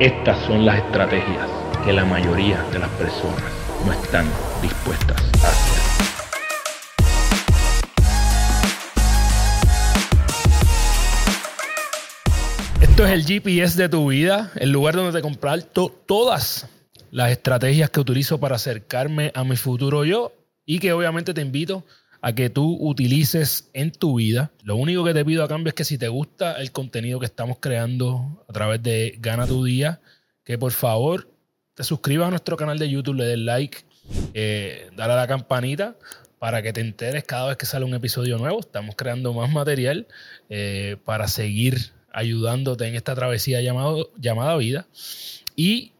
Estas son las estrategias que la mayoría de las personas no están dispuestas a hacer. Esto es el GPS de tu vida, el lugar donde te comprar todas las estrategias que utilizo para acercarme a mi futuro yo y que obviamente te invito a que tú utilices en tu vida. Lo único que te pido a cambio es que si te gusta el contenido que estamos creando a través de Gana tu Día, que por favor te suscribas a nuestro canal de YouTube, le des like, eh, dale a la campanita para que te enteres cada vez que sale un episodio nuevo. Estamos creando más material eh, para seguir ayudándote en esta travesía llamado, llamada vida. Y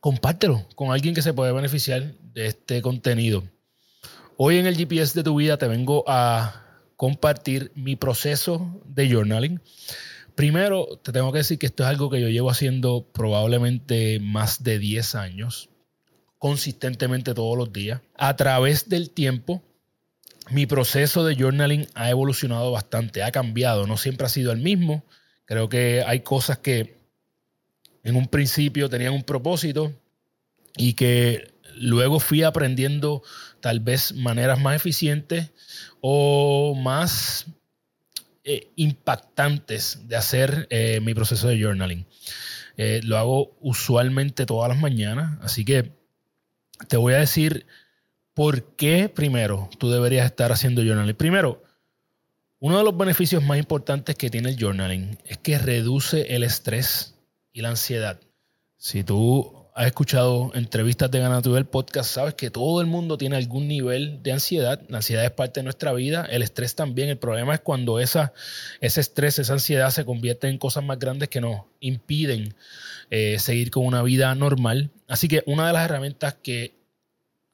compártelo con alguien que se puede beneficiar de este contenido. Hoy en el GPS de tu vida te vengo a compartir mi proceso de journaling. Primero, te tengo que decir que esto es algo que yo llevo haciendo probablemente más de 10 años, consistentemente todos los días. A través del tiempo, mi proceso de journaling ha evolucionado bastante, ha cambiado, no siempre ha sido el mismo. Creo que hay cosas que en un principio tenían un propósito y que luego fui aprendiendo tal vez maneras más eficientes o más eh, impactantes de hacer eh, mi proceso de journaling. Eh, lo hago usualmente todas las mañanas, así que te voy a decir por qué primero tú deberías estar haciendo journaling. Primero, uno de los beneficios más importantes que tiene el journaling es que reduce el estrés y la ansiedad. Si tú has escuchado entrevistas de Ganatura del podcast, sabes que todo el mundo tiene algún nivel de ansiedad. La ansiedad es parte de nuestra vida, el estrés también. El problema es cuando esa, ese estrés, esa ansiedad se convierte en cosas más grandes que nos impiden eh, seguir con una vida normal. Así que una de las herramientas que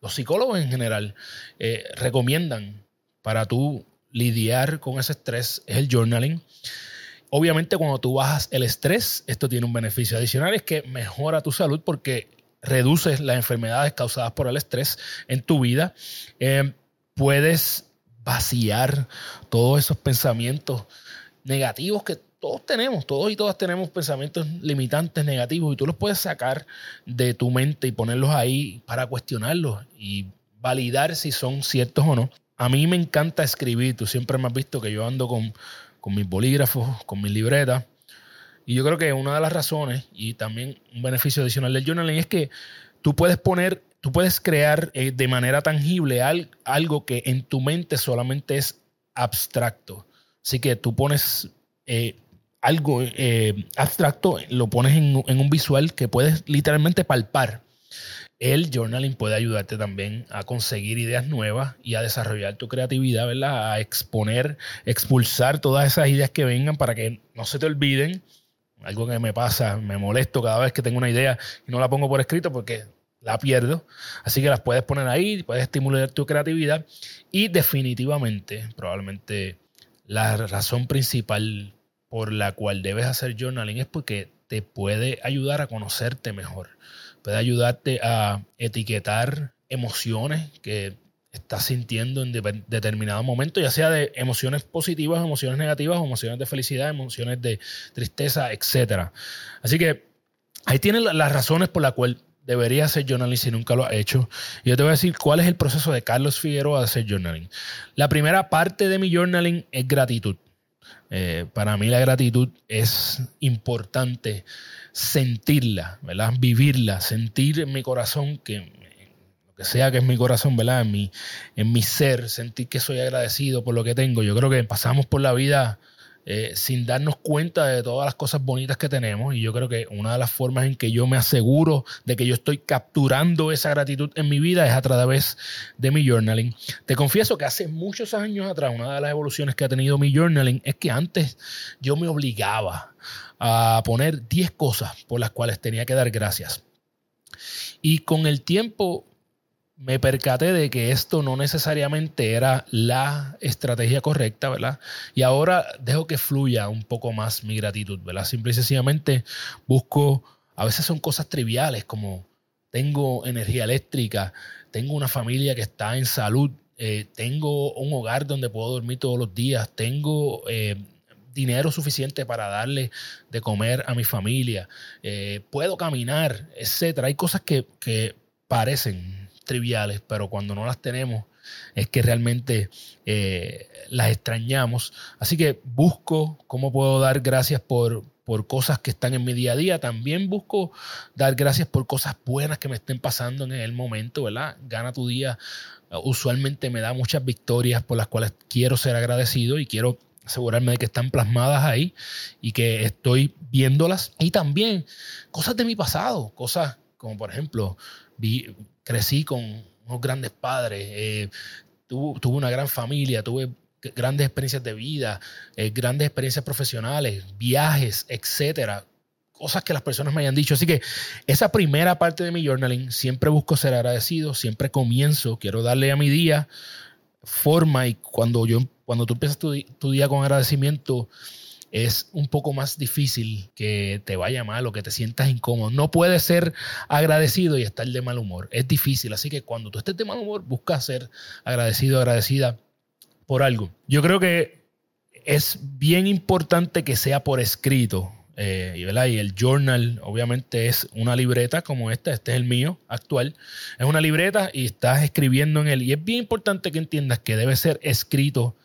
los psicólogos en general eh, recomiendan para tú lidiar con ese estrés es el journaling. Obviamente cuando tú bajas el estrés, esto tiene un beneficio adicional, es que mejora tu salud porque reduces las enfermedades causadas por el estrés en tu vida. Eh, puedes vaciar todos esos pensamientos negativos que todos tenemos, todos y todas tenemos pensamientos limitantes negativos y tú los puedes sacar de tu mente y ponerlos ahí para cuestionarlos y validar si son ciertos o no. A mí me encanta escribir, tú siempre me has visto que yo ando con con mis bolígrafos, con mis libretas. Y yo creo que una de las razones y también un beneficio adicional del journaling es que tú puedes poner, tú puedes crear eh, de manera tangible algo que en tu mente solamente es abstracto. Así que tú pones eh, algo eh, abstracto, lo pones en, en, un visual que puedes literalmente palpar. El journaling puede ayudarte también a conseguir ideas nuevas y a desarrollar tu creatividad. A exponer, expulsar todas esas ideas que vengan para que no se te olviden. Algo que me pasa, me molesto cada vez que tengo una idea y no la pongo por escrito porque la pierdo. Así que las puedes poner ahí, puedes estimular tu creatividad y definitivamente, probablemente la razón principal por la cual debes hacer journaling es porque te puede ayudar a conocerte mejor puede ayudarte a etiquetar emociones que estás sintiendo en determinado momento, ya sea de emociones positivas, emociones negativas, emociones de felicidad, emociones de tristeza, etc. Así que ahí tienes las razones por las cuales deberías hacer journaling si nunca lo has hecho. Y yo te voy a decir cuál es el proceso de Carlos Figueroa de hacer journaling. La primera parte de mi journaling es gratitud. Eh, para mí la gratitud es importante sentirla, ¿verdad? Vivirla, sentir en mi corazón que lo que sea que es mi corazón, ¿verdad? En mi, en mi ser, sentir que soy agradecido por lo que tengo. Yo creo que pasamos por la vida eh, sin darnos cuenta de todas las cosas bonitas que tenemos. Y yo creo que una de las formas en que yo me aseguro de que yo estoy capturando esa gratitud en mi vida es a través de mi journaling. Te confieso que hace muchos años atrás, una de las evoluciones que ha tenido mi journaling es que antes yo me obligaba a poner 10 cosas por las cuales tenía que dar gracias. Y con el tiempo me percaté de que esto no necesariamente era la estrategia correcta, ¿verdad? Y ahora dejo que fluya un poco más mi gratitud, ¿verdad? Simple y sencillamente busco, a veces son cosas triviales como tengo energía eléctrica, tengo una familia que está en salud, eh, tengo un hogar donde puedo dormir todos los días, tengo eh, dinero suficiente para darle de comer a mi familia, eh, puedo caminar, etcétera. Hay cosas que, que parecen triviales, pero cuando no las tenemos es que realmente eh, las extrañamos. Así que busco cómo puedo dar gracias por, por cosas que están en mi día a día. También busco dar gracias por cosas buenas que me estén pasando en el momento, ¿verdad? Gana tu día. Usualmente me da muchas victorias por las cuales quiero ser agradecido y quiero asegurarme de que están plasmadas ahí y que estoy viéndolas. Y también cosas de mi pasado, cosas como por ejemplo, crecí con unos grandes padres, eh, tuve, una gran familia, tuve grandes experiencias de vida, eh, grandes experiencias profesionales, viajes, etcétera. Cosas que las personas me hayan dicho. Así que esa primera parte de mi journaling siempre busco ser agradecido, siempre comienzo, quiero darle a mi día forma y cuando yo cuando tú empiezas tu, tu día con agradecimiento, es un poco más difícil que te vaya mal o que te sientas incómodo. No puedes ser agradecido y estar de mal humor. Es difícil. Así que cuando tú estés de mal humor, busca ser agradecido, agradecida por algo. Yo creo que es bien importante que sea por escrito. Eh, y, y el journal obviamente es una libreta como esta, este es el mío actual, es una libreta y estás escribiendo en él. Y es bien importante que entiendas que debe ser escrito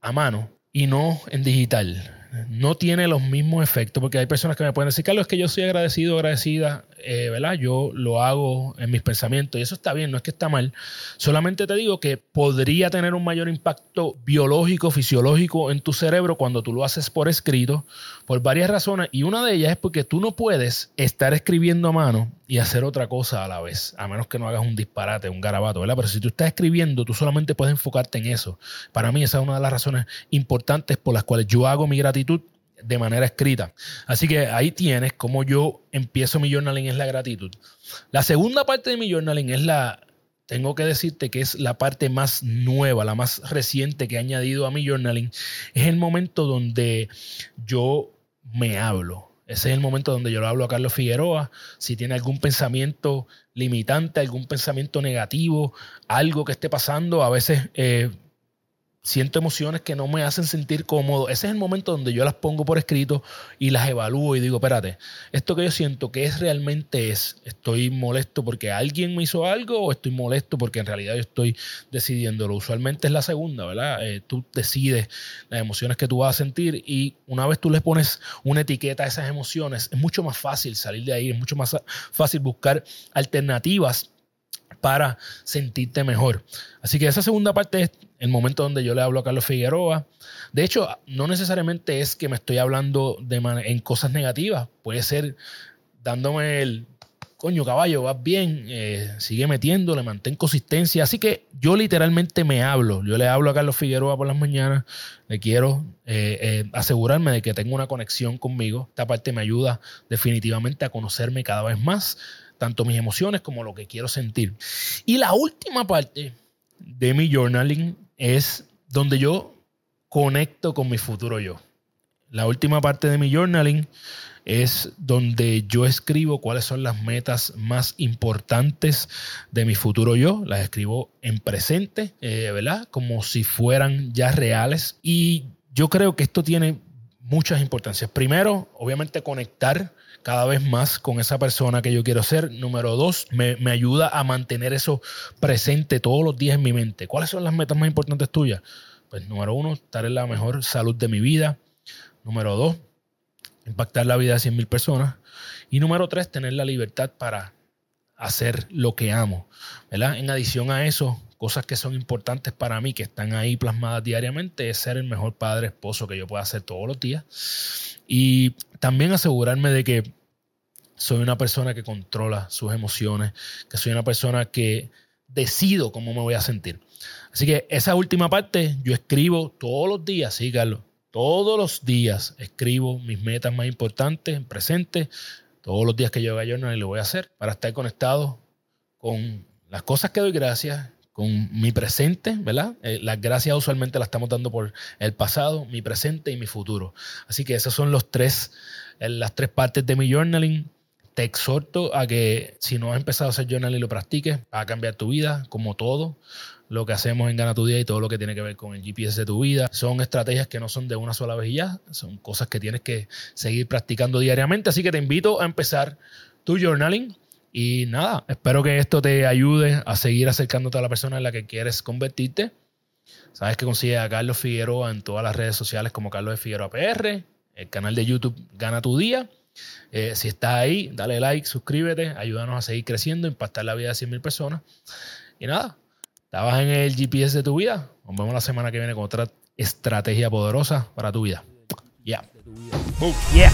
a mano y no en digital no tiene los mismos efectos, porque hay personas que me pueden decir, Carlos, es que yo soy agradecido, agradecida, eh, ¿verdad? Yo lo hago en mis pensamientos y eso está bien, no es que está mal. Solamente te digo que podría tener un mayor impacto biológico, fisiológico en tu cerebro cuando tú lo haces por escrito, por varias razones, y una de ellas es porque tú no puedes estar escribiendo a mano y hacer otra cosa a la vez, a menos que no hagas un disparate, un garabato, ¿verdad? Pero si tú estás escribiendo, tú solamente puedes enfocarte en eso. Para mí esa es una de las razones importantes por las cuales yo hago mi gratitud de manera escrita. Así que ahí tienes cómo yo empiezo mi journaling es la gratitud. La segunda parte de mi journaling es la, tengo que decirte que es la parte más nueva, la más reciente que he añadido a mi journaling. Es el momento donde yo me hablo. Ese es el momento donde yo le hablo a Carlos Figueroa. Si tiene algún pensamiento limitante, algún pensamiento negativo, algo que esté pasando, a veces eh, siento emociones que no me hacen sentir cómodo. Ese es el momento donde yo las pongo por escrito y las evalúo y digo, espérate, esto que yo siento, ¿qué es realmente es? ¿Estoy molesto porque alguien me hizo algo o estoy molesto porque en realidad yo estoy decidiéndolo? Usualmente es la segunda, ¿verdad? Eh, tú decides las emociones que tú vas a sentir y una vez tú le pones una etiqueta a esas emociones, es mucho más fácil salir de ahí, es mucho más fácil buscar alternativas para sentirte mejor. Así que esa segunda parte es el momento donde yo le hablo a Carlos Figueroa. De hecho, no necesariamente es que me estoy hablando de en cosas negativas. Puede ser dándome el coño caballo, vas bien, eh, sigue metiéndole, mantén consistencia. Así que yo literalmente me hablo. Yo le hablo a Carlos Figueroa por las mañanas. Le quiero eh, eh, asegurarme de que tengo una conexión conmigo. Esta parte me ayuda definitivamente a conocerme cada vez más tanto mis emociones como lo que quiero sentir. Y la última parte de mi journaling es donde yo conecto con mi futuro yo. La última parte de mi journaling es donde yo escribo cuáles son las metas más importantes de mi futuro yo. Las escribo en presente, eh, ¿verdad? Como si fueran ya reales. Y yo creo que esto tiene muchas importancias. Primero, obviamente conectar cada vez más con esa persona que yo quiero ser. Número dos, me, ayuda a mantener eso presente todos los días en mi mente. ¿Cuáles son las metas más importantes tuyas? Pues número uno, estar en la mejor salud de mi vida. Número dos, impactar la vida de 100 mil personas. Y número tres, tener la libertad para hacer lo que amo. ¿verdad? En adición a eso, cosas que son importantes para mí, que están ahí plasmadas diariamente, es ser el mejor padre, esposo que yo pueda hacer todos los días. Y también asegurarme de que soy una persona que controla sus emociones, que soy una persona que decido cómo me voy a sentir. Así que esa última parte yo escribo todos los días, sí, Carlos, todos los días escribo mis metas más importantes en presente, todos los días que yo haga no lo voy a hacer para estar conectado con las cosas que doy gracias, con mi presente, ¿verdad? Eh, las gracias usualmente las estamos dando por el pasado, mi presente y mi futuro. Así que esas son los tres, eh, las tres partes de mi journaling. Te exhorto a que si no has empezado a hacer journaling lo practiques, va a cambiar tu vida, como todo. Lo que hacemos en Gana tu Día y todo lo que tiene que ver con el GPS de tu vida. Son estrategias que no son de una sola vez y ya, son cosas que tienes que seguir practicando diariamente. Así que te invito a empezar tu journaling. Y nada, espero que esto te ayude a seguir acercándote a la persona en la que quieres convertirte. Sabes que consigues a Carlos Figueroa en todas las redes sociales como Carlos de Figueroa PR, el canal de YouTube Gana tu Día. Eh, si estás ahí, dale like, suscríbete, ayúdanos a seguir creciendo, impactar la vida de 100.000 personas. Y nada, estabas en el GPS de tu vida. Nos vemos la semana que viene con otra estrategia poderosa para tu vida. Yeah. yeah.